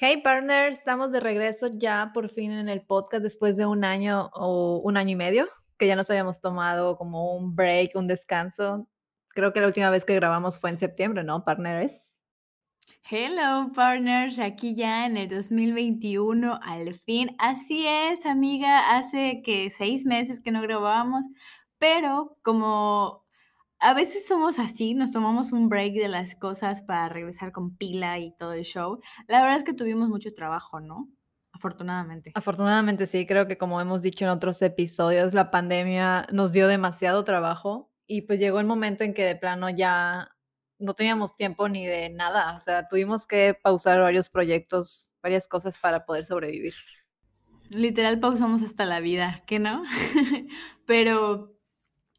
Hey partners, estamos de regreso ya por fin en el podcast después de un año o un año y medio que ya nos habíamos tomado como un break, un descanso. Creo que la última vez que grabamos fue en septiembre, ¿no, partners? Hello, partners, aquí ya en el 2021, al fin. Así es, amiga, hace que seis meses que no grabábamos, pero como a veces somos así, nos tomamos un break de las cosas para regresar con pila y todo el show. La verdad es que tuvimos mucho trabajo, ¿no? Afortunadamente. Afortunadamente sí, creo que como hemos dicho en otros episodios, la pandemia nos dio demasiado trabajo y pues llegó el momento en que de plano ya no teníamos tiempo ni de nada, o sea, tuvimos que pausar varios proyectos, varias cosas para poder sobrevivir. Literal pausamos hasta la vida, ¿qué no? Pero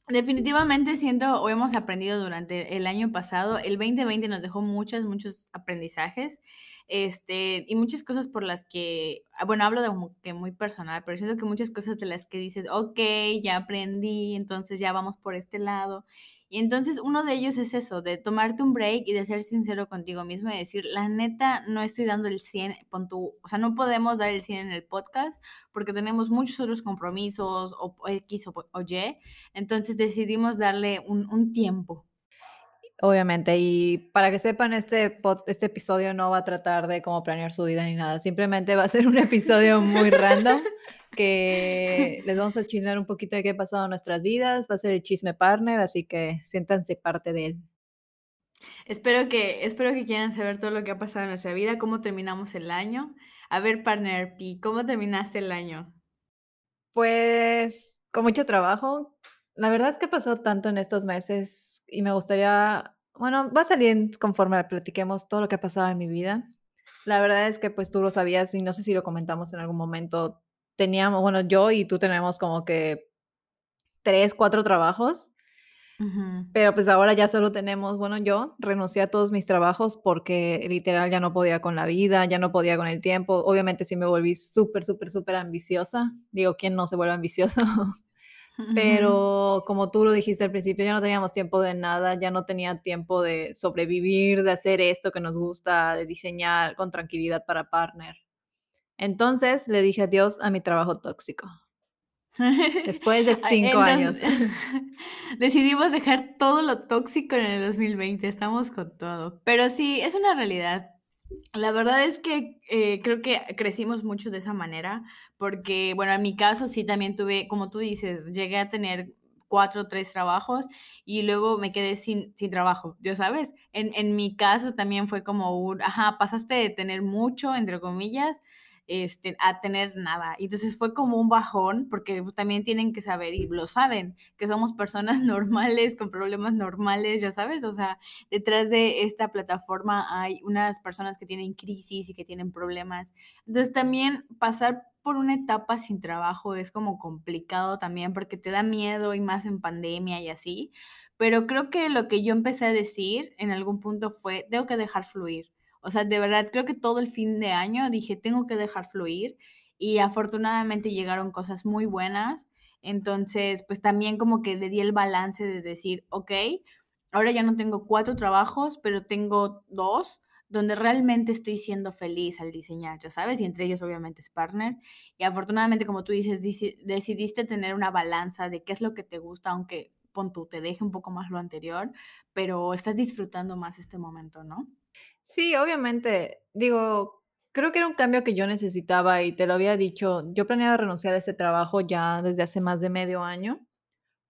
Definitivamente siento o hemos aprendido durante el año pasado, el 2020 nos dejó muchos, muchos aprendizajes, este, y muchas cosas por las que, ah, bueno, hablo de que muy personal, pero siento que muchas cosas de las que dices, ok, ya aprendí, entonces ya vamos por este lado, y entonces uno de ellos es eso, de tomarte un break y de ser sincero contigo mismo y decir, la neta, no estoy dando el 100, pon tu, o sea, no podemos dar el 100 en el podcast porque tenemos muchos otros compromisos o, X o, Y, entonces decidimos darle un, un, tiempo. Obviamente, y para que sepan, este, este episodio no va a tratar de cómo planear su vida ni nada, simplemente va a ser un episodio muy random que les vamos a chismear un poquito de qué ha pasado en nuestras vidas. Va a ser el chisme partner, así que siéntanse parte de él. Espero que, espero que quieran saber todo lo que ha pasado en nuestra vida, cómo terminamos el año. A ver, partner P, ¿cómo terminaste el año? Pues con mucho trabajo. La verdad es que pasó tanto en estos meses y me gustaría, bueno, va a salir conforme platiquemos todo lo que ha pasado en mi vida. La verdad es que pues tú lo sabías y no sé si lo comentamos en algún momento teníamos, bueno, yo y tú tenemos como que tres, cuatro trabajos. Pero pues ahora ya solo tenemos, bueno, yo renuncié a todos mis trabajos porque literal ya no podía con la vida, ya no podía con el tiempo. Obviamente sí me volví súper, súper, súper ambiciosa. Digo, ¿quién no se vuelve ambicioso? Pero como tú lo dijiste al principio, ya no teníamos tiempo de nada, ya no tenía tiempo de sobrevivir, de hacer esto que nos gusta, de diseñar con tranquilidad para partner. Entonces le dije adiós a mi trabajo tóxico. Después de cinco años. Decidimos dejar todo lo tóxico en el 2020, estamos con todo. Pero sí, es una realidad. La verdad es que eh, creo que crecimos mucho de esa manera, porque, bueno, en mi caso sí también tuve, como tú dices, llegué a tener cuatro o tres trabajos y luego me quedé sin, sin trabajo, ya sabes. En, en mi caso también fue como un, ajá, pasaste de tener mucho, entre comillas, este, a tener nada. Y entonces fue como un bajón, porque también tienen que saber, y lo saben, que somos personas normales, con problemas normales, ya sabes, o sea, detrás de esta plataforma hay unas personas que tienen crisis y que tienen problemas. Entonces también pasar por una etapa sin trabajo es como complicado también porque te da miedo y más en pandemia y así. Pero creo que lo que yo empecé a decir en algún punto fue, tengo que dejar fluir o sea, de verdad, creo que todo el fin de año dije, tengo que dejar fluir y afortunadamente llegaron cosas muy buenas. Entonces, pues también como que le di el balance de decir, ok, ahora ya no tengo cuatro trabajos, pero tengo dos donde realmente estoy siendo feliz al diseñar, ya sabes, y entre ellos obviamente es partner. Y afortunadamente, como tú dices, decidiste tener una balanza de qué es lo que te gusta, aunque pon tú, te deje un poco más lo anterior, pero estás disfrutando más este momento, ¿no? Sí, obviamente. Digo, creo que era un cambio que yo necesitaba y te lo había dicho. Yo planeaba renunciar a este trabajo ya desde hace más de medio año,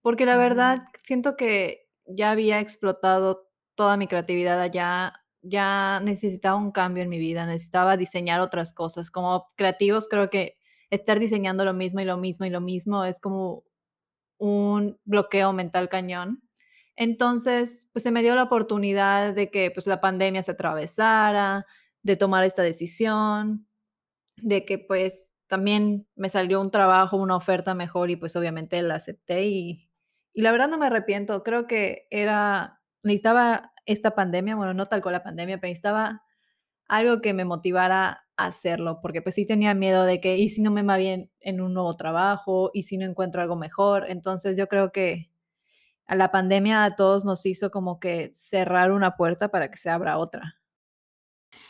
porque la verdad siento que ya había explotado toda mi creatividad allá, ya necesitaba un cambio en mi vida, necesitaba diseñar otras cosas. Como creativos, creo que estar diseñando lo mismo y lo mismo y lo mismo es como un bloqueo mental cañón. Entonces, pues se me dio la oportunidad de que pues la pandemia se atravesara, de tomar esta decisión, de que pues también me salió un trabajo, una oferta mejor y pues obviamente la acepté y, y la verdad no me arrepiento. Creo que era, necesitaba esta pandemia, bueno, no tal cual la pandemia, pero necesitaba algo que me motivara a hacerlo, porque pues sí tenía miedo de que, ¿y si no me va bien en un nuevo trabajo? ¿Y si no encuentro algo mejor? Entonces yo creo que a la pandemia a todos nos hizo como que cerrar una puerta para que se abra otra.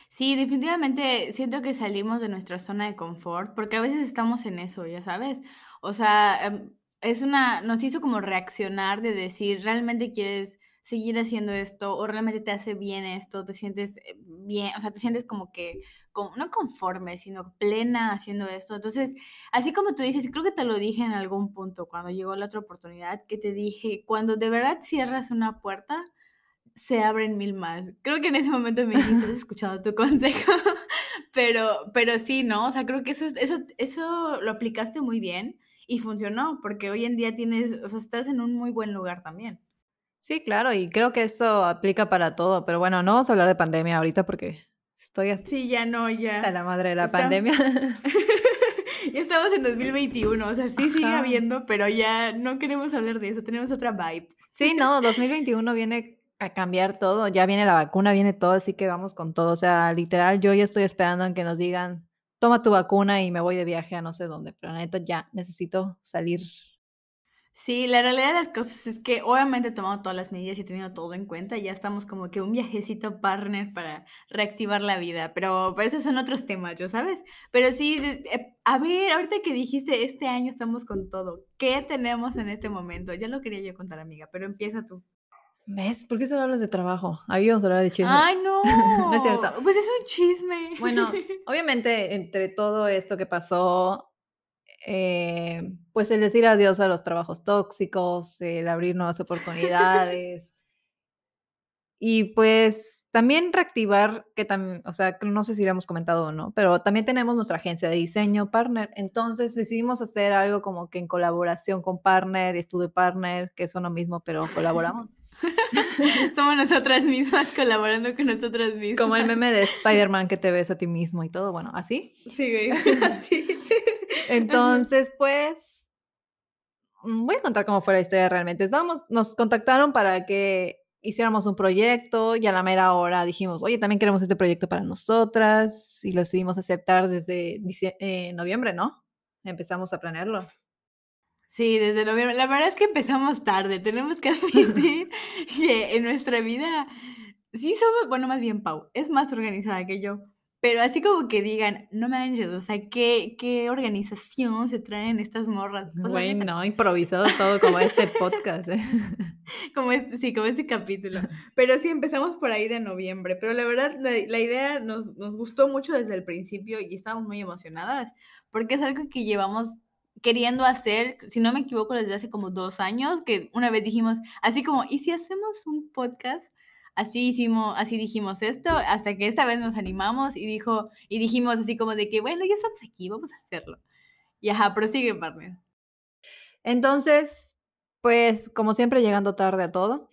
Sí, definitivamente siento que salimos de nuestra zona de confort, porque a veces estamos en eso, ya sabes. O sea, em, es una, nos hizo como reaccionar de decir, ¿realmente quieres seguir haciendo esto o realmente te hace bien esto, te sientes eh, bien, o sea, te sientes como que, no conforme, sino plena haciendo esto. Entonces, así como tú dices, creo que te lo dije en algún punto cuando llegó la otra oportunidad, que te dije, cuando de verdad cierras una puerta, se abren mil más. Creo que en ese momento me dijiste, escuchado tu consejo, pero, pero sí, ¿no? O sea, creo que eso, eso, eso lo aplicaste muy bien y funcionó, porque hoy en día tienes, o sea, estás en un muy buen lugar también. Sí, claro, y creo que eso aplica para todo, pero bueno, no vamos a hablar de pandemia ahorita porque estoy hasta Sí, ya no, ya. a la madre de la pandemia. ya estamos en 2021, o sea, sí sigue habiendo, pero ya no queremos hablar de eso, tenemos otra vibe. Sí, no, 2021 viene a cambiar todo, ya viene la vacuna, viene todo, así que vamos con todo, o sea, literal, yo ya estoy esperando en que nos digan, toma tu vacuna y me voy de viaje a no sé dónde, pero la neta ya necesito salir Sí, la realidad de las cosas es que obviamente he tomado todas las medidas y he tenido todo en cuenta ya estamos como que un viajecito partner para reactivar la vida, pero, pero esos son otros temas, ¿yo sabes? Pero sí, eh, a ver, ahorita que dijiste, este año estamos con todo, ¿qué tenemos en este momento? Ya lo quería yo contar, amiga, pero empieza tú. ¿Ves? ¿Por qué solo hablas de trabajo? Ahí vamos a hablar de chisme. ¡Ay, no! no es cierto. Pues es un chisme. Bueno, obviamente entre todo esto que pasó, eh, pues el decir adiós a los trabajos tóxicos, el abrir nuevas oportunidades. y pues también reactivar, que también, o sea, no sé si lo hemos comentado o no, pero también tenemos nuestra agencia de diseño partner. Entonces decidimos hacer algo como que en colaboración con partner, estudio partner, que son lo mismo, pero colaboramos. Somos nosotras mismas colaborando con nosotras mismas. Como el meme de Spider-Man que te ves a ti mismo y todo, bueno, así. Sí, así. Entonces, pues, mm, voy a contar cómo fue la historia realmente. Estábamos, nos contactaron para que hiciéramos un proyecto y a la mera hora dijimos, oye, también queremos este proyecto para nosotras y lo decidimos aceptar desde eh, noviembre, ¿no? Empezamos a planearlo. Sí, desde noviembre. La verdad es que empezamos tarde. Tenemos que admitir que en nuestra vida sí somos, bueno, más bien Pau, es más organizada que yo. Pero así como que digan, no manches, o sea, ¿qué, qué organización se traen estas morras? Güey, no, improvisado todo como este podcast, ¿eh? Como este, sí, como este capítulo. Pero sí, empezamos por ahí de noviembre. Pero la verdad, la, la idea nos, nos gustó mucho desde el principio y estábamos muy emocionadas, porque es algo que llevamos queriendo hacer, si no me equivoco, desde hace como dos años, que una vez dijimos, así como, ¿y si hacemos un podcast? Así hicimos, así dijimos esto, hasta que esta vez nos animamos y dijo, y dijimos así como de que, bueno, ya estamos aquí, vamos a hacerlo. Y ajá, prosigue, partner. Entonces, pues, como siempre, llegando tarde a todo.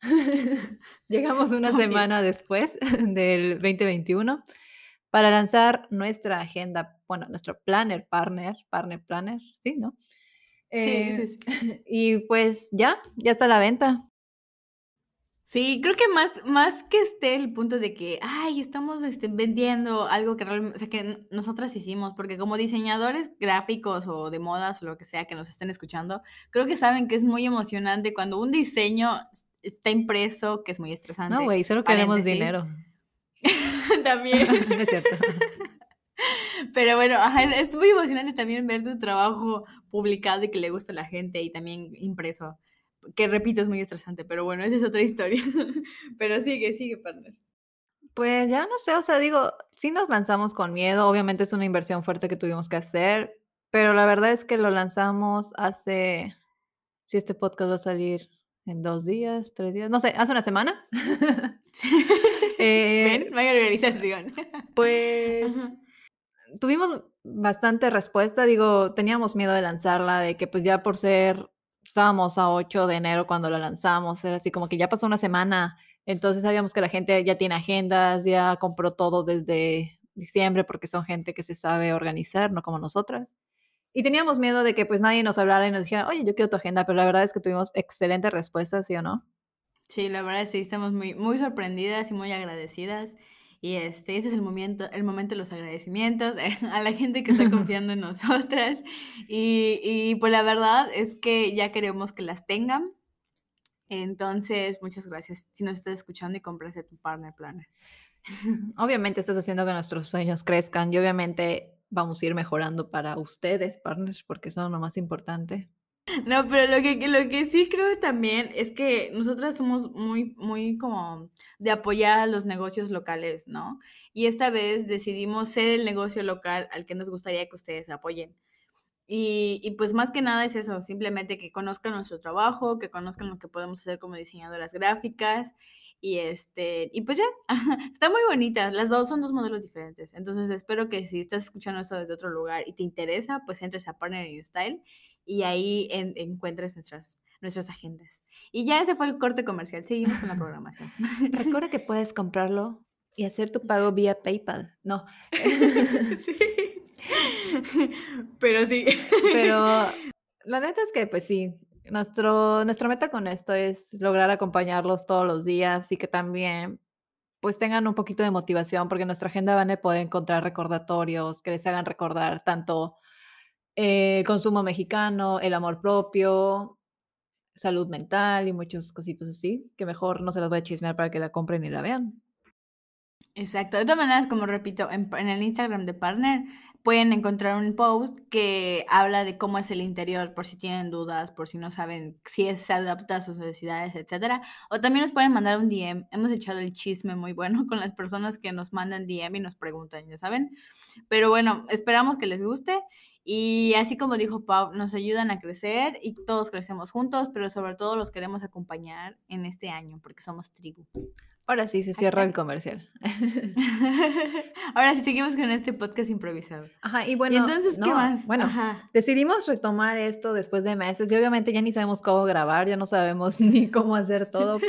Llegamos una semana después del 2021 para lanzar nuestra agenda, bueno, nuestro planner, partner, partner, planner, sí, ¿no? sí, sí, sí. Y pues ya, ya está a la venta. Sí, creo que más, más que esté el punto de que, ay, estamos este, vendiendo algo que realmente, o sea, que nosotras hicimos, porque como diseñadores gráficos o de modas o lo que sea que nos estén escuchando, creo que saben que es muy emocionante cuando un diseño está impreso, que es muy estresante. No, güey, solo queremos dinero. también. es cierto. Pero bueno, es muy emocionante también ver tu trabajo publicado y que le gusta a la gente y también impreso que repito, es muy estresante, pero bueno, esa es otra historia. pero sigue, sigue, partner. Pues ya no sé, o sea, digo, sí nos lanzamos con miedo, obviamente es una inversión fuerte que tuvimos que hacer, pero la verdad es que lo lanzamos hace, si este podcast va a salir en dos días, tres días, no sé, hace una semana. eh, Ven, organización. pues tuvimos bastante respuesta, digo, teníamos miedo de lanzarla, de que pues ya por ser estábamos a 8 de enero cuando lo lanzamos, era así como que ya pasó una semana, entonces sabíamos que la gente ya tiene agendas, ya compró todo desde diciembre porque son gente que se sabe organizar, no como nosotras. Y teníamos miedo de que pues nadie nos hablara y nos dijera, oye, yo quiero tu agenda, pero la verdad es que tuvimos excelentes respuestas, ¿sí o no? Sí, la verdad sí, estamos muy, muy sorprendidas y muy agradecidas. Y este, este es el momento, el momento de los agradecimientos a la gente que está confiando en nosotras. Y, y pues la verdad es que ya queremos que las tengan. Entonces, muchas gracias si nos estás escuchando y compraste tu partner planner. Obviamente estás haciendo que nuestros sueños crezcan y obviamente vamos a ir mejorando para ustedes, partners, porque son lo más importante. No, pero lo que, sí creo también es que nosotras somos muy, muy como de apoyar a los negocios locales, ¿no? Y esta vez decidimos ser el negocio local al que nos gustaría que ustedes apoyen. Y, y, pues más que nada es eso, simplemente que conozcan nuestro trabajo, que conozcan lo que podemos hacer como diseñadoras gráficas y este, y pues ya, está muy bonita. Las dos son dos modelos diferentes. Entonces espero que si estás escuchando esto desde otro lugar y te interesa, pues entres a Partner in Style y ahí encuentres nuestras, nuestras agendas. Y ya ese fue el corte comercial. Seguimos con la programación. Recuerda que puedes comprarlo y hacer tu pago vía PayPal. No. sí. Pero sí. Pero la neta es que, pues sí, nuestro, nuestra meta con esto es lograr acompañarlos todos los días y que también pues tengan un poquito de motivación porque en nuestra agenda van a poder encontrar recordatorios que les hagan recordar tanto el consumo mexicano, el amor propio, salud mental y muchos cositos así, que mejor no se las voy a chismear para que la compren y la vean. Exacto. De todas maneras, como repito, en, en el Instagram de Partner pueden encontrar un post que habla de cómo es el interior, por si tienen dudas, por si no saben si se adapta a sus necesidades, etcétera. O también nos pueden mandar un DM. Hemos echado el chisme muy bueno con las personas que nos mandan DM y nos preguntan, ya saben. Pero bueno, esperamos que les guste. Y así como dijo Pau, nos ayudan a crecer y todos crecemos juntos, pero sobre todo los queremos acompañar en este año porque somos tribu. Ahora sí, se cierra el comercial. Ahora sí, seguimos con este podcast improvisado. Ajá, y bueno, entonces, ¿qué más? Bueno, decidimos retomar esto después de meses y obviamente ya ni sabemos cómo grabar, ya no sabemos ni cómo hacer todo,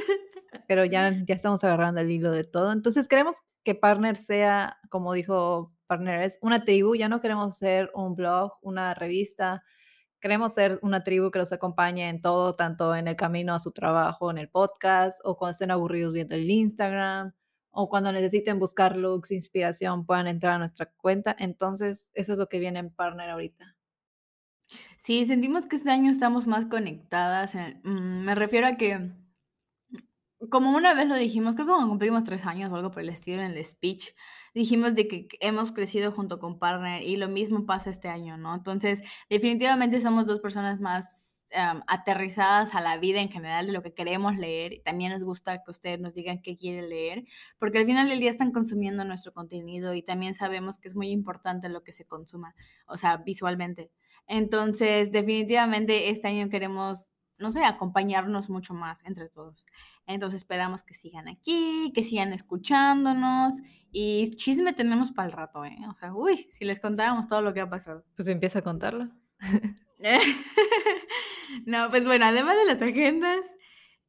pero ya, ya estamos agarrando el hilo de todo. Entonces queremos que Partner sea, como dijo Partner, es una tribu, ya no queremos ser un blog, una revista, Queremos ser una tribu que los acompañe en todo, tanto en el camino a su trabajo, en el podcast, o cuando estén aburridos viendo el Instagram, o cuando necesiten buscar looks, inspiración, puedan entrar a nuestra cuenta. Entonces, eso es lo que viene en Partner ahorita. Sí, sentimos que este año estamos más conectadas. Mm, me refiero a que, como una vez lo dijimos, creo que cuando cumplimos tres años o algo por el estilo en el speech, dijimos de que hemos crecido junto con Partner y lo mismo pasa este año, ¿no? Entonces, definitivamente somos dos personas más aterrizadas a la vida en general de lo que queremos leer. También nos gusta que ustedes nos digan qué quieren leer, porque al final del día están consumiendo nuestro contenido y también sabemos que es muy importante lo que se consuma, o sea, visualmente. Entonces, definitivamente este año queremos, no sé, acompañarnos mucho más entre todos. Entonces esperamos que sigan aquí, que sigan escuchándonos y chisme tenemos para el rato, ¿eh? O sea, uy, si les contáramos todo lo que ha pasado. Pues empieza a contarlo. no, pues bueno, además de las agendas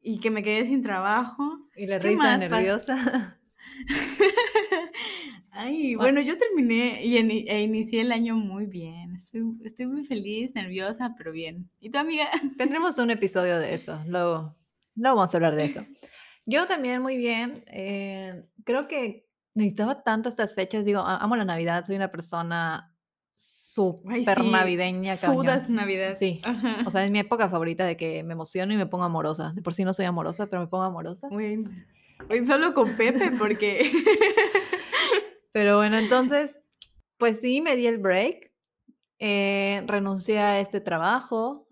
y que me quedé sin trabajo. Y la risa nerviosa. Ay, bueno, yo terminé y e inicié el año muy bien. Estoy, estoy muy feliz, nerviosa, pero bien. ¿Y tu amiga? Tendremos un episodio de eso, luego no vamos a hablar de eso. Yo también muy bien. Eh, creo que necesitaba tanto estas fechas. Digo, amo la Navidad. Soy una persona súper navideña. Sudas Navidad. Sí. O sea, es mi época favorita de que me emociono y me pongo amorosa. De por sí no soy amorosa, pero me pongo amorosa. Muy Solo con Pepe, porque. pero bueno, entonces, pues sí, me di el break. Eh, renuncié a este trabajo.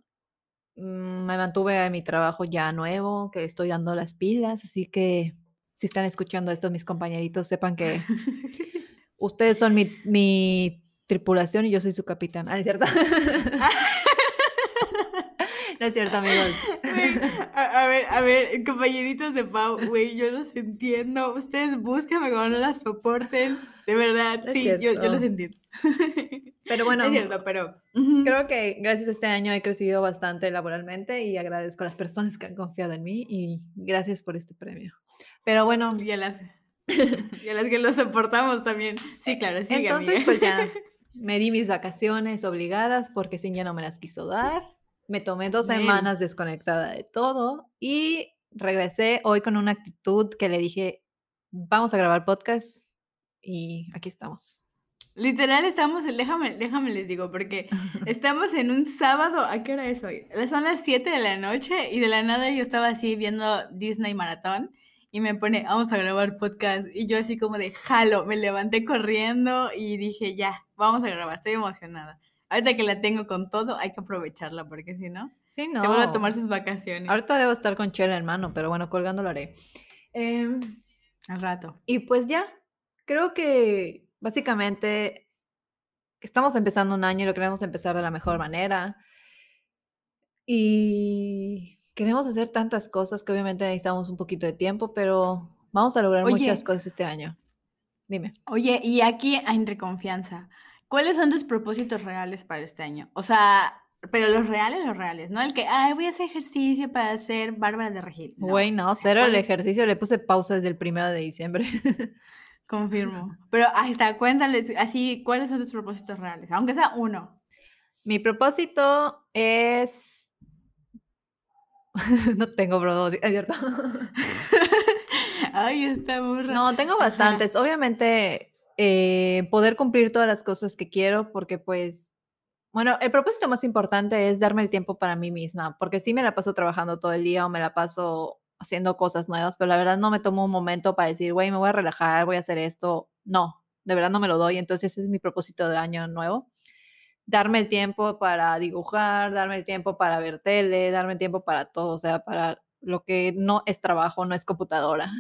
Mm, me mantuve en mi trabajo ya nuevo, que estoy dando las pilas, así que si están escuchando esto mis compañeritos, sepan que ustedes son mi, mi, tripulación y yo soy su capitán. Ah, ¿es cierto? No es cierto, amigos. a, ver, a ver, compañeritos de Pau, güey, yo los entiendo. Ustedes búsquenme cuando no las soporten. De verdad, sí, yo, yo los entiendo. Pero bueno, es cierto, pero creo que gracias a este año he crecido bastante laboralmente y agradezco a las personas que han confiado en mí y gracias por este premio. Pero bueno, ya las... y a las que lo soportamos también. Sí, claro, sí. Entonces, pues ya me di mis vacaciones obligadas porque sin ya no me las quiso dar. Me tomé dos semanas desconectada de todo y regresé hoy con una actitud que le dije, vamos a grabar podcast y aquí estamos. Literal estamos, déjame, déjame les digo, porque estamos en un sábado, ¿a qué hora es hoy? Son las 7 de la noche y de la nada yo estaba así viendo Disney Maratón y me pone, vamos a grabar podcast y yo así como de jalo, me levanté corriendo y dije, ya, vamos a grabar, estoy emocionada. Ahorita que la tengo con todo, hay que aprovecharla porque si no, sí, no. se vuelve a tomar sus vacaciones. Ahorita debo estar con Chela en mano, pero bueno, colgando lo haré. Em, Al rato. Y pues ya, creo que básicamente estamos empezando un año y lo queremos empezar de la mejor manera. Y queremos hacer tantas cosas que obviamente necesitamos un poquito de tiempo, pero vamos a lograr muchas cosas este año. Dime. Oye, y aquí entre confianza, ¿cuáles son tus propósitos reales para este año? O sea, pero los reales, los reales, no el que, ay, voy a hacer ejercicio para ser Bárbara de Regil. Güey, no, cero el ejercicio, le puse pausa desde el primero de diciembre. Confirmo. Pero ahí está, cuéntales así, ¿cuáles son tus propósitos reales? Aunque sea uno. Mi propósito es. no tengo es cierto. Ay, está burra. No, tengo bastantes. Obviamente, eh, poder cumplir todas las cosas que quiero, porque pues. Bueno, el propósito más importante es darme el tiempo para mí misma, porque sí me la paso trabajando todo el día o me la paso haciendo cosas nuevas, pero la verdad no me tomo un momento para decir, güey, me voy a relajar, voy a hacer esto. No, de verdad no me lo doy. Entonces ese es mi propósito de año nuevo. Darme el tiempo para dibujar, darme el tiempo para ver tele, darme el tiempo para todo, o sea, para lo que no es trabajo, no es computadora.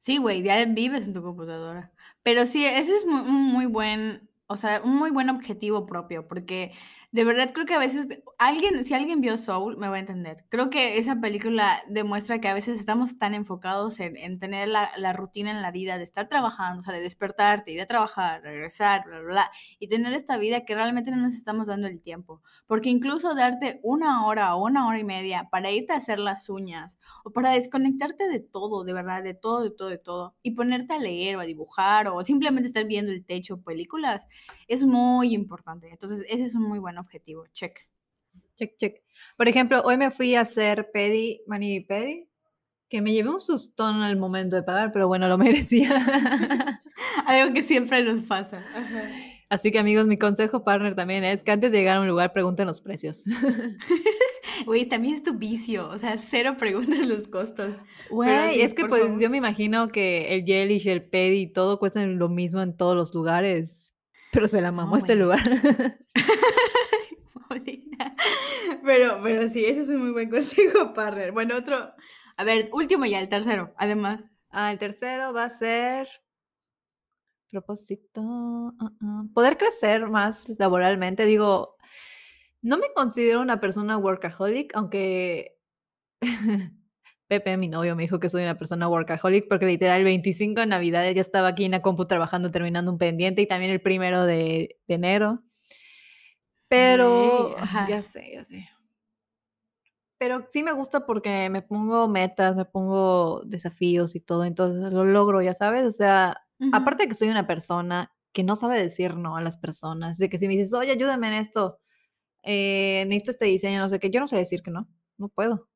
Sí, güey, ya vives en tu computadora. Pero sí, ese es un muy buen, o sea, un muy buen objetivo propio, porque de verdad creo que a veces alguien, si alguien vio Soul, me va a entender. Creo que esa película demuestra que a veces estamos tan enfocados en, tener la, rutina en la vida, de estar trabajando, o sea, de despertarte, ir a trabajar, regresar, bla, bla, bla, y tener esta vida que realmente no nos estamos dando el tiempo. Porque incluso darte una hora o una hora y media para irte a hacer las uñas o para desconectarte de todo, de verdad, de todo, de todo, de todo, y ponerte a leer o a dibujar o simplemente estar viendo el techo, películas, es muy importante. Entonces, ese es un muy bueno objetivo. Check. Check, check. Por ejemplo, hoy me fui a hacer pedi, mani pedi, que me llevé un sustón al momento de pagar, pero bueno, lo merecía. Algo que siempre nos pasa. Así que amigos, mi consejo partner también es que antes de llegar a un lugar pregunten los precios. Güey, también es tu vicio, o sea, cero preguntas los costos. Güey, es que pues yo me imagino que el Jellish, el Pedi y todo cuestan lo mismo en todos los lugares, pero se la mamó este lugar. pero, pero sí, ese es un muy buen consejo, partner. Bueno, otro, a ver, último ya, el tercero, además. Ah, el tercero va a ser propósito, ah, ah, poder crecer más laboralmente. Digo, no me considero una persona workaholic, aunque Pepe, mi novio, me dijo que soy una persona workaholic porque literal el 25 de Navidad yo estaba aquí en la compu trabajando, terminando un pendiente y también el primero de enero. Pero, ya sé, ya sé. Pero sí me gusta porque me pongo metas, me pongo desafíos y todo, entonces lo logro, ya sabes, o sea, aparte de que soy una persona que no sabe decir no a las personas, de que si me dices, oye, ayúdame en esto, eh, necesito este diseño, no sé qué, yo no sé decir que no, no puedo.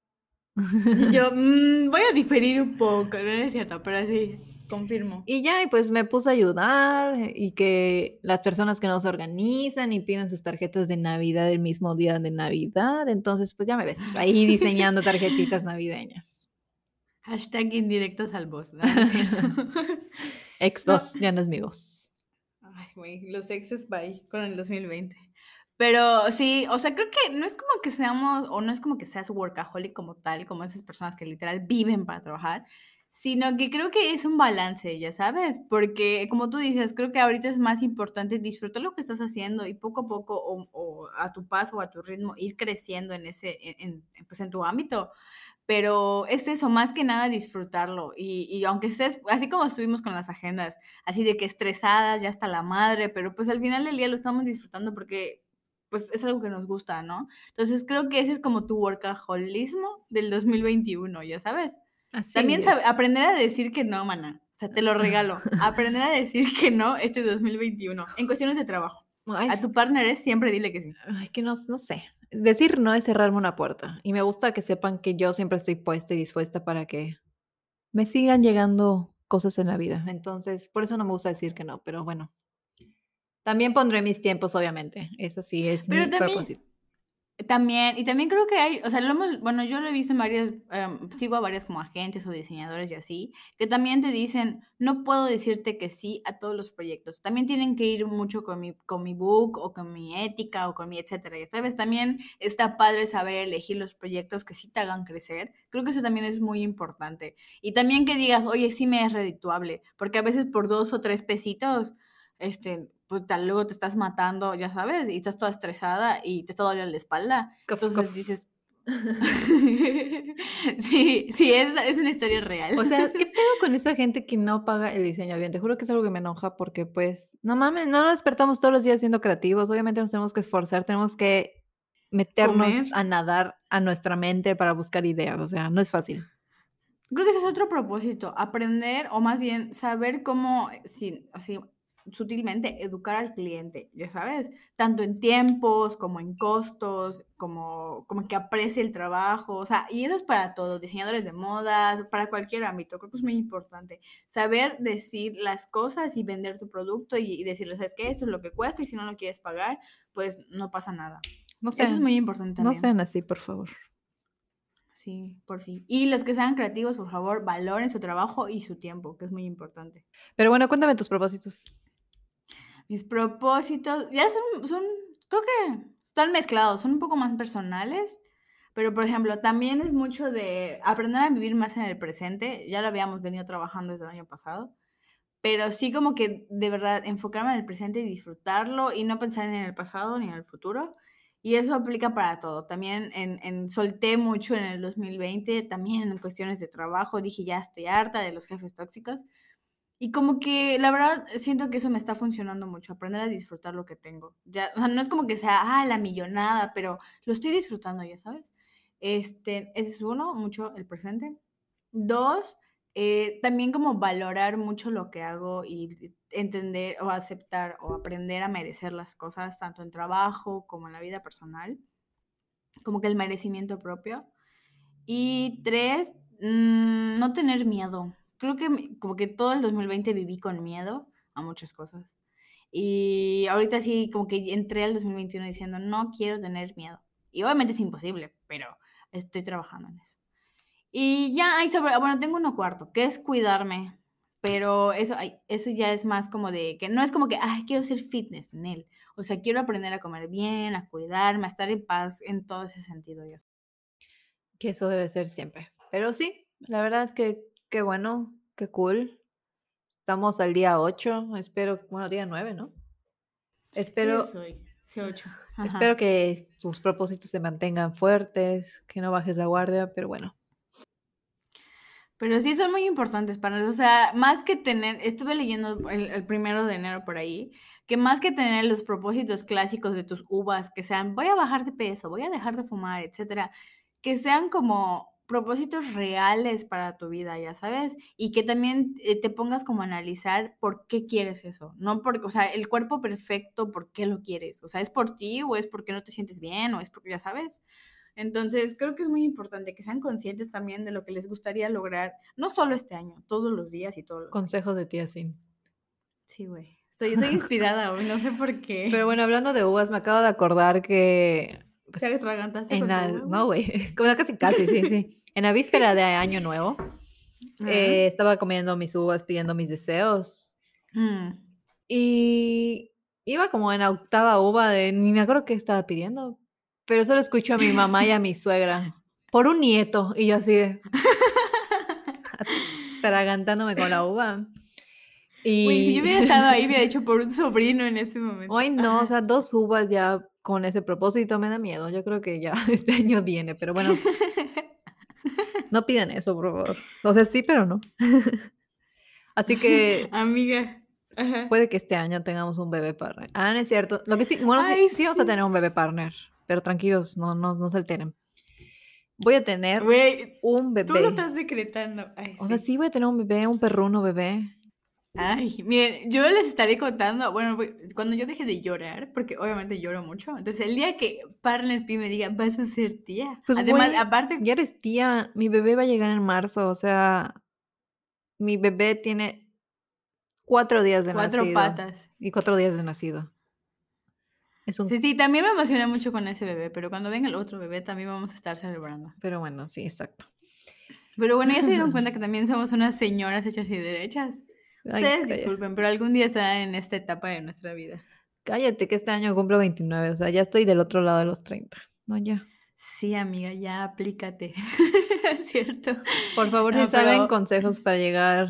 Yo mm, voy a diferir un poco, no es cierto, pero sí, Confirmo. Y ya, y pues me puse a ayudar y que las personas que no se organizan y piden sus tarjetas de Navidad el mismo día de Navidad, entonces pues ya me ves ahí diseñando tarjetitas navideñas. Hashtag indirectos al boss, ¿no? Ex boss, ya no es mi voz. Ay, güey, los exes bye con el 2020. Pero sí, o sea, creo que no es como que seamos, o no es como que seas workaholic como tal, como esas personas que literal viven para trabajar, sino que creo que es un balance, ya sabes, porque como tú dices, creo que ahorita es más importante disfrutar lo que estás haciendo y poco a poco o, a tu paso o a tu ritmo ir creciendo en ese, en, pues en tu ámbito. Pero es eso, más que nada disfrutarlo. Y, y, aunque estés, así como estuvimos con las agendas, así de que estresadas, ya está la madre, pero pues al final del día lo estamos disfrutando porque pues es algo que nos gusta, ¿no? Entonces creo que ese es como tu workaholismo del 2021, ya sabes. También aprender a decir que no, mana. O sea, te lo regalo. Aprender a decir que no este 2021 en cuestiones de trabajo. a tu partner siempre dile que sí. Ay, que no, no sé. Decir no es cerrarme una puerta. Y me gusta que sepan que yo siempre estoy puesta y dispuesta para que me sigan llegando cosas en la vida. Entonces, por eso no me gusta decir que no, pero bueno. También pondré mis tiempos, obviamente. Eso sí es mi propósito. También, y también creo que hay, o sea, lo hemos, bueno, yo lo he visto en varias, em, sigo a varias como agentes o diseñadores y así, que también te dicen, no puedo decirte que sí a todos los proyectos. También tienen que ir mucho con mi, con mi book o con mi ética o con mi etcétera. Y sabes, también está padre saber elegir los proyectos que sí te hagan crecer. Creo que eso también es muy importante. Y también que digas, oye, sí me es redituable, porque a veces por dos o tres pesitos, este, pues tal, luego te estás matando, ya sabes, y estás toda estresada y te está doliendo la espalda. Entonces dices... sí, sí, es, es, una historia real. O sea, ¿qué pedo con esa gente que no paga el diseño bien? Te juro que es algo que me enoja porque, pues, no mames, no nos despertamos todos los días siendo creativos. Obviamente nos tenemos que esforzar, tenemos que meternos a nadar a nuestra mente para buscar ideas. O sea, no es fácil. Creo que ese es otro propósito, aprender o más bien saber cómo, sí, así, sutilmente educar al cliente, ya sabes, tanto en tiempos como en costos, como, como que aprecie el trabajo, o sea, y eso es para todos, diseñadores de modas, para cualquier ámbito, creo que es muy importante, saber decir las cosas y vender tu producto y, decirles, ¿sabes qué? Esto es lo que cuesta y si no lo quieres pagar, pues no pasa nada. No eso es muy importante. También. No sean así, por favor. Sí, por fin. Y los que sean creativos, por favor, valoren su trabajo y su tiempo, que es muy importante. Pero bueno, cuéntame tus propósitos mis propósitos, ya son, son, creo que están mezclados, son un poco más personales, pero por ejemplo, también es mucho de aprender a vivir más en el presente, ya lo habíamos venido trabajando desde el año pasado, pero sí como que de verdad enfocarme en el presente y disfrutarlo y no pensar en el pasado ni en el futuro. Y eso aplica para todo. También en, solté mucho en el 2020, también en cuestiones de trabajo. Dije, ya estoy harta de los jefes tóxicos. Y como que la verdad siento que eso me está funcionando mucho, aprender a disfrutar lo que tengo. Ya, o sea, no es como que sea, ah, la millonada, pero lo estoy disfrutando, ya sabes. Este, ese es uno, mucho el presente. Dos, eh, también como valorar mucho lo que hago y entender o aceptar o aprender a merecer las cosas, tanto en trabajo como en la vida personal. Como que el merecimiento propio. Y tres, mm, no tener miedo creo que como que todo el 2020 viví con miedo a muchas cosas. Y ahorita sí, como que entré al 2021 diciendo, no quiero tener miedo. Y obviamente es imposible, pero estoy trabajando en eso. Y ya sobre, bueno, tengo uno cuarto, que es cuidarme. Pero eso, eso ya es más como de que no es como que, ay, quiero ser fitness en él. O sea, quiero aprender a comer bien, a cuidarme, a estar en paz en todo ese sentido. Que eso debe ser siempre. Pero sí, la verdad es que Qué bueno, qué cool. Estamos al día 8, espero, bueno, día 9, ¿no? Espero, soy, sí, 8. espero que tus propósitos se mantengan fuertes, que no bajes la guardia, pero bueno. Pero sí son muy importantes para nosotros. O sea, más que tener, estuve leyendo el, el, primero de enero por ahí, que más que tener los propósitos clásicos de tus uvas, que sean voy a bajar de peso, voy a dejar de fumar, etcétera, que sean como propósitos reales para tu vida, ya sabes, y que también eh, te pongas como a analizar por qué quieres eso, no porque, o sea, el cuerpo perfecto, ¿por qué lo quieres? O sea, ¿es por ti o es porque no te sientes bien o es porque ya sabes? Entonces, creo que es muy importante que sean conscientes también de lo que les gustaría lograr, no solo este año, todos los días y todos los Consejos de ti así. Sí, güey. Estoy, estoy inspirada hoy, no sé por qué. Pero bueno, hablando de uvas, me acabo de acordar que pues, ¿Te en la, No, güey, casi, casi, sí, sí. En la víspera de Año Nuevo, eh, estaba comiendo mis uvas, pidiendo mis deseos. Mm. Y iba como en la octava uva de, ni me acuerdo qué estaba pidiendo, pero solo escucho a mi mamá y a mi suegra, por un nieto, y yo así de, tragantándome con la uva. Y si yo hubiera estado ahí, hubiera hecho por un sobrino en ese momento. Ay, no, o sea, dos uvas ya con ese propósito me da miedo. Yo creo que ya este año viene, pero bueno, no pidan eso, por favor. O sea, sí, pero no. Así que. Amiga. Puede que este año tengamos un bebé partner. Ah, no es cierto. Lo que sí, bueno, sí, sí, vamos a tener un bebé partner, pero tranquilos, no, no, no se alteren. Voy a tener un bebé. tú lo estás decretando. Ay, O sea, sí voy a tener un bebé, un perruno bebé. Ay, miren, yo les estaré contando, bueno, cuando yo deje de llorar, porque obviamente lloro mucho, entonces el día que Partner P me diga, vas a ser tía. Pues, Además, aparte, Ya eres tía, mi bebé va a llegar en marzo, o sea, mi bebé tiene cuatro días de cuatro nacido. patas. Y cuatro días de nacido. Es un... Sí, sí, también me emocioné mucho con ese bebé, pero cuando venga el otro bebé también vamos a estar celebrando. Pero bueno, sí, exacto. Pero bueno, ya se dieron cuenta que también somos unas señoras hechas y derechas. Ustedes disculpen, pero algún día estarán en esta etapa de nuestra vida. cállate que este año cumplo 29, o sea, ya estoy del otro lado de los 30. No, ya. Sí, amiga, ya aplícate. Es cierto. Por favor, No, si saben pero- consejos para llegar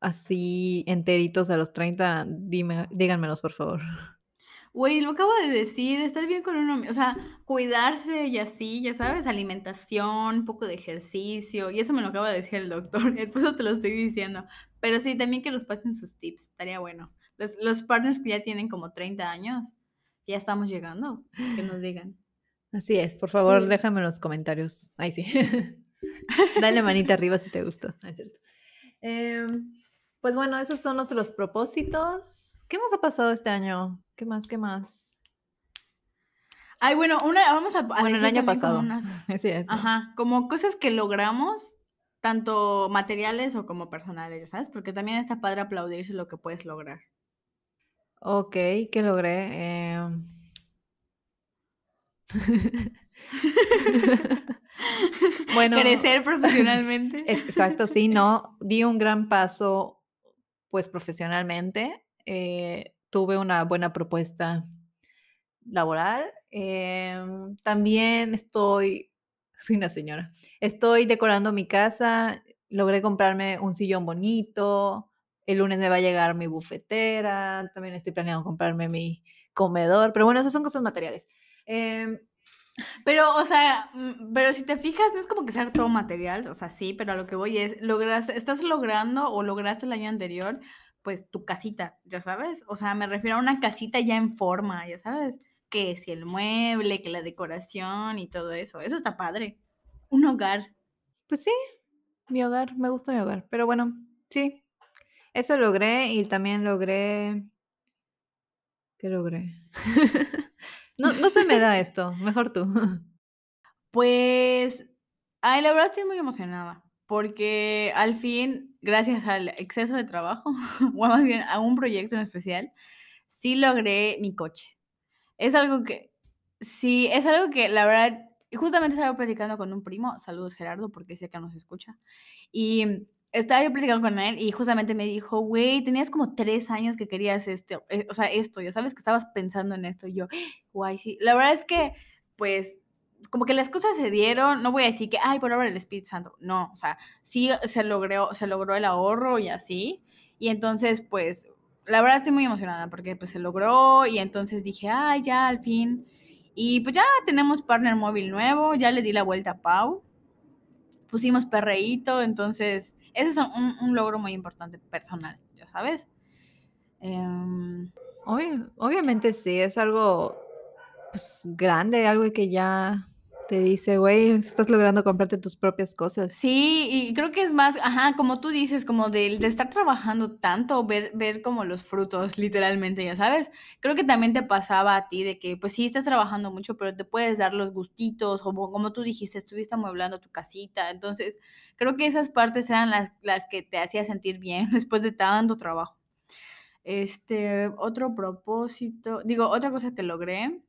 así enteritos a los 30, dime, díganmelos, por favor. Güey, lo acabo de decir, estar bien con uno, o sea, cuidarse y así, ya sabes, alimentación, un poco de ejercicio, y eso me lo acaba de decir el doctor, por eso te lo estoy diciendo. Pero sí, también que nos pasen sus tips, estaría bueno. Los, los partners que ya tienen como 30 años, ya estamos llegando, que nos digan. Así es, por favor, Sí. déjame en los comentarios. Ay, sí. Dale manita arriba si te gustó. Ah, es cierto. Em, pues bueno, esos son nuestros propósitos. ¿Qué más ha pasado este año? ¿Qué más? ¿Qué más? Ay, bueno, una, vamos a, a Bueno, el decir año también como pasado. unas- Es cierto. Ajá, como cosas que logramos, tanto materiales o como personales, sabes, porque también está padre aplaudirse lo que puedes lograr. Ok, ¿qué logré? Em, bueno, Crecer profesionalmente. Exacto, sí, no, di un gran paso, pues profesionalmente, eh, tuve una buena propuesta laboral, em, también estoy, soy una señora, estoy decorando mi casa, logré comprarme un sillón bonito, el lunes me va a llegar mi bufetera, también estoy planeando comprarme mi comedor, pero bueno, esas son cosas materiales. Em, Pero, o sea, mm, pero si te fijas, no es como que sea todo material, o sea, sí, pero a lo que voy es, logras, estás logrando o lograste el año anterior, pues tu casita, ya sabes, o sea, me refiero a una casita ya en forma, ya sabes, que si el mueble, que la decoración y todo eso, eso está padre. Un hogar. Pues sí, mi hogar, me gusta mi hogar. Pero bueno, sí, eso logré y también logré... ¿Qué logré? no, no se me da esto, mejor tú. Pues, ay, la verdad estoy muy emocionada, porque al fin, gracias al exceso de trabajo, o más bien a un proyecto en especial, sí logré mi coche. Es algo que, sí, es algo que la verdad, justamente estaba platicando con un primo, saludos Gerardo, porque sé que nos escucha, y estaba yo platicando con él y justamente me dijo, güey, tenías como tres años que querías este, eh, o sea, esto, ya sabes que estabas pensando en esto, y yo, guay, sí, la verdad es que, pues, como que las cosas se dieron, no voy a decir que, ay, por obra del Espíritu Santo, no, o sea, sí se logró, se logró el ahorro y así, y entonces, pues, la verdad estoy muy emocionada porque pues se logró y entonces dije, ay, ya, al fin, y pues ya tenemos partner móvil nuevo, ya le di la vuelta a Pau, pusimos perreíto, entonces, ese es un, un logro muy importante personal, ya sabes. Em, Obvi- obviamente sí, es algo pues, grande, algo que ya te dice, güey, estás logrando comprarte tus propias cosas. Sí, y creo que es más, ajá, como tú dices, como de, de estar trabajando tanto, ver, ver como los frutos, literalmente, ya sabes. Creo que también te pasaba a ti de que, pues sí, estás trabajando mucho, pero te puedes dar los gustitos, o como, como tú dijiste, estuviste amueblando tu casita. Entonces, creo que esas partes eran las, las que te hacía sentir bien después de tanto trabajo. Este, otro propósito, digo, otra cosa que logré.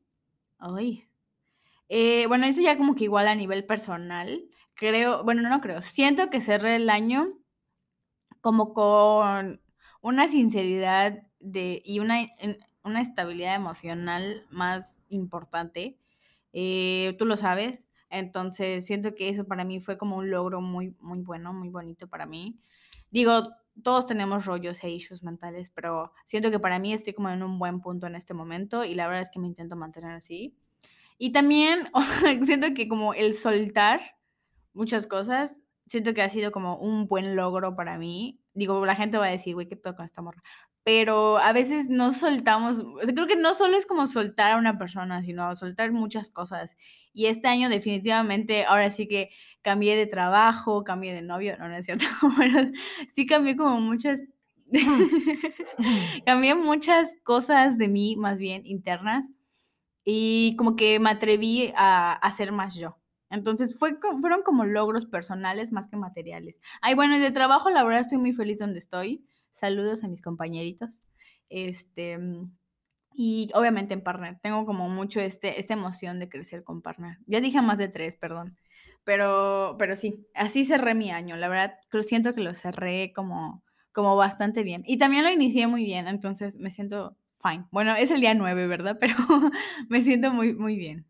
Ay. Eh, bueno, eso ya como que igual a nivel personal. Creo, bueno, no creo. Siento que cerré el año como con una sinceridad de, y una, una estabilidad emocional más importante. Eh, tú lo sabes. Entonces, siento que eso para mí fue como un logro muy, muy bueno, muy bonito para mí. Digo, todos tenemos rollos e issues mentales, pero siento que para mí estoy como en un buen punto en este momento y la verdad es que me intento mantener así. Y también siento que como el soltar muchas cosas, siento que ha sido como un buen logro para mí. Digo, la gente va a decir, güey, qué pedo con esta morra. pero a veces no soltamos, creo que no solo es como soltar a una persona, sino soltar muchas cosas. Y este año definitivamente, ahora sí que cambié de trabajo, cambié de novio, no, no es cierto, pero sí cambié como muchas, cambié muchas cosas de mí, más bien internas, y como que me atreví a, ser más yo. Entonces fue, fueron como logros personales más que materiales. Ay, bueno, de trabajo, la verdad estoy muy feliz donde estoy. Saludos a mis compañeritos. Este, y obviamente en partner. Tengo como mucho este, esta emoción de crecer con partner. Ya dije más de tres, perdón. Pero, pero sí, así cerré mi año. La verdad, siento que lo cerré como, como bastante bien. Y también lo inicié muy bien, entonces me siento fine. Bueno, es el día nueve, ¿verdad? Pero me siento muy, muy bien.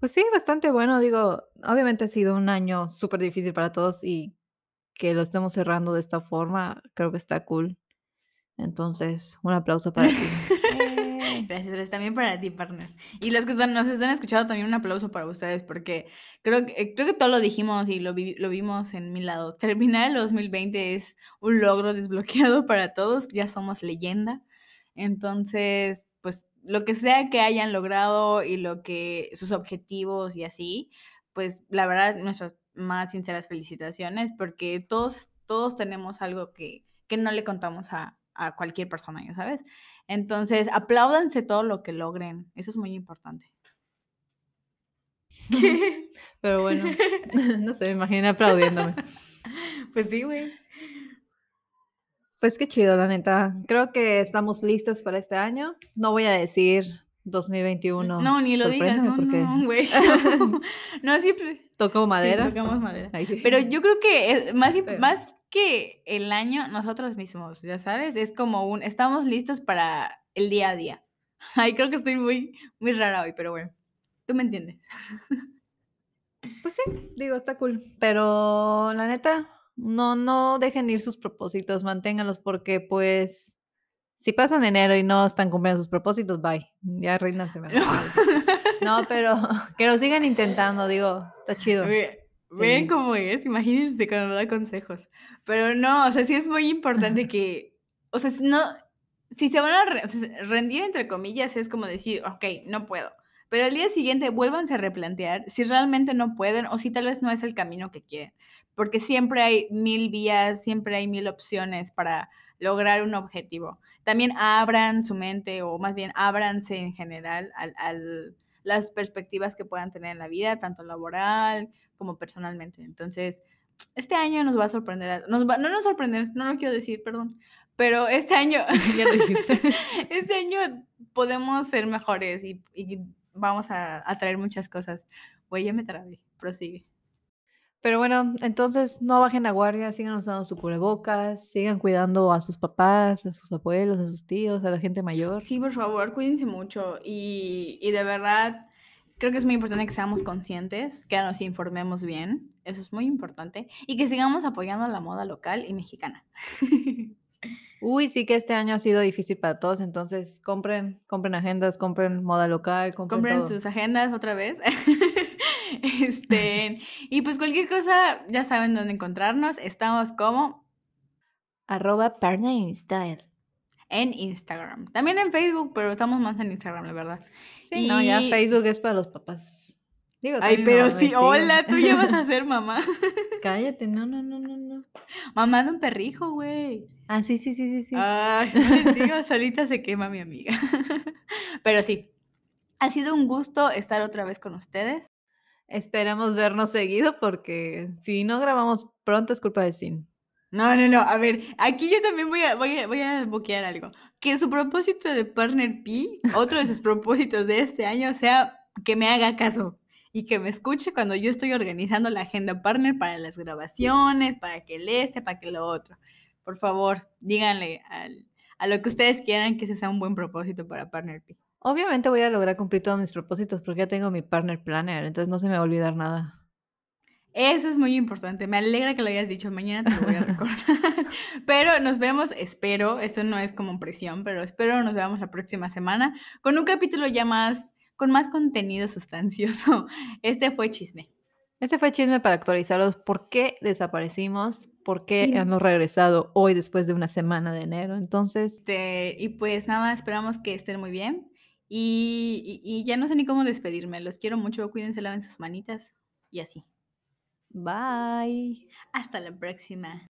Pues sí, bastante bueno. Digo, obviamente ha sido un año súper difícil para todos y que lo estemos cerrando de esta forma, creo que está cool. Entonces, un aplauso para ti. Gracias, también para ti, partner. Y los que nos están escuchando, también un aplauso para ustedes, porque creo que, creo que todo lo dijimos y lo, lo vimos en mi lado. Terminar el 2020 es un logro desbloqueado para todos, ya somos leyenda. Entonces, pues lo que sea que hayan logrado y lo que sus objetivos y así, pues la verdad, nuestras más sinceras felicitaciones, porque todos, todos tenemos algo que, que no le contamos a, a cualquier persona, ya sabes. Entonces, apláudanse todo lo que logren. Eso es muy importante. Pero bueno, no sé, me imagino aplaudiéndome. Pues sí, güey. Pues qué chido, la neta. Creo que estamos listos para este año. No voy a decir 2021. No, ni lo digas, no, porque... no, güey. No, siempre. Toco madera. Sí, tocamos madera. Pero yo creo que más, más que el año nosotros mismos, ya sabes, es como un, estamos listos para el día a día. Ay, creo que estoy muy, muy rara hoy, pero bueno, tú me entiendes. Pues sí, digo, está cool, pero la neta, no, no dejen ir sus propósitos, manténganlos porque pues si pasan enero y no están cumpliendo sus propósitos, bye, ya ríndanse. No, pero que lo sigan intentando, digo, está chido. Ven cómo es, imagínense cuando me da consejos. Pero no, o sea, sí es muy importante que, o sea, no, si se van a rendir entre comillas, es como decir, ok, no puedo. Pero al día siguiente vuélvanse a replantear si realmente no pueden o si tal vez no es el camino que quieren. Porque siempre hay mil vías, siempre hay mil opciones para lograr un objetivo. También abran su mente o más bien ábranse en general a, las perspectivas que puedan tener en la vida, tanto laboral como personalmente. Entonces, este año nos va a sorprender, nos va, no nos sorprender, no lo quiero decir, perdón, pero este año, ya lo dijiste, este año podemos ser mejores y, vamos a, traer muchas cosas. Güey, ya me trabé, prosigue. Pero bueno, entonces no bajen la guardia, sigan usando su cubrebocas, sigan cuidando a sus papás, a sus abuelos, a sus tíos, a la gente mayor. Sí, por favor, cuídense mucho y, y de verdad creo que es muy importante que seamos conscientes, que nos informemos bien, eso es muy importante, y que sigamos apoyando la moda local y mexicana. Uy, sí que este año ha sido difícil para todos, entonces compren, compren agendas, compren moda local, compren, compren sus agendas otra vez. este, y pues cualquier cosa, ya saben dónde encontrarnos. Estamos como arroba Style en Instagram. También en Facebook, pero estamos más en Instagram, la verdad. Sí, no, ya Facebook es para los papás. Digo, Ay, pero sí, hola, tú ya vas a ser mamá. Cállate, no, no, no, no, no. Mamá de un perrijo, güey. Ah, sí, sí, sí, sí, sí. Ay, les digo, solita se quema mi amiga. Pero sí, ha sido un gusto estar otra vez con ustedes. Esperamos vernos seguido porque si no grabamos pronto es culpa de Sin. No, no, no. A ver, aquí yo también voy a, voy a, voy boquear algo. Que su propósito de Partner P, otro de sus propósitos de este año, sea que me haga caso y que me escuche cuando yo estoy organizando la agenda Partner para las grabaciones, para que el este, para que lo otro. Por favor, díganle a lo que ustedes quieran que ese sea un buen propósito para Partner P. Obviamente voy a lograr cumplir todos mis propósitos porque ya tengo mi Partner Planner, entonces no se me va a olvidar nada. Eso es muy importante. Me alegra que lo hayas dicho. Mañana te lo voy a recordar. pero nos vemos, espero, esto no es como presión, pero espero nos veamos la próxima semana con un capítulo ya más, con más contenido sustancioso. Este fue chisme. Ese fue chisme para actualizarlos, por qué desaparecimos, por qué hemos regresado hoy después de una semana de enero. Entonces, este, y pues nada, esperamos que estén muy bien. Y, y, y ya no sé ni cómo despedirme. Los quiero mucho. Cuídense, laven sus manitas y así. bye. Hasta la próxima.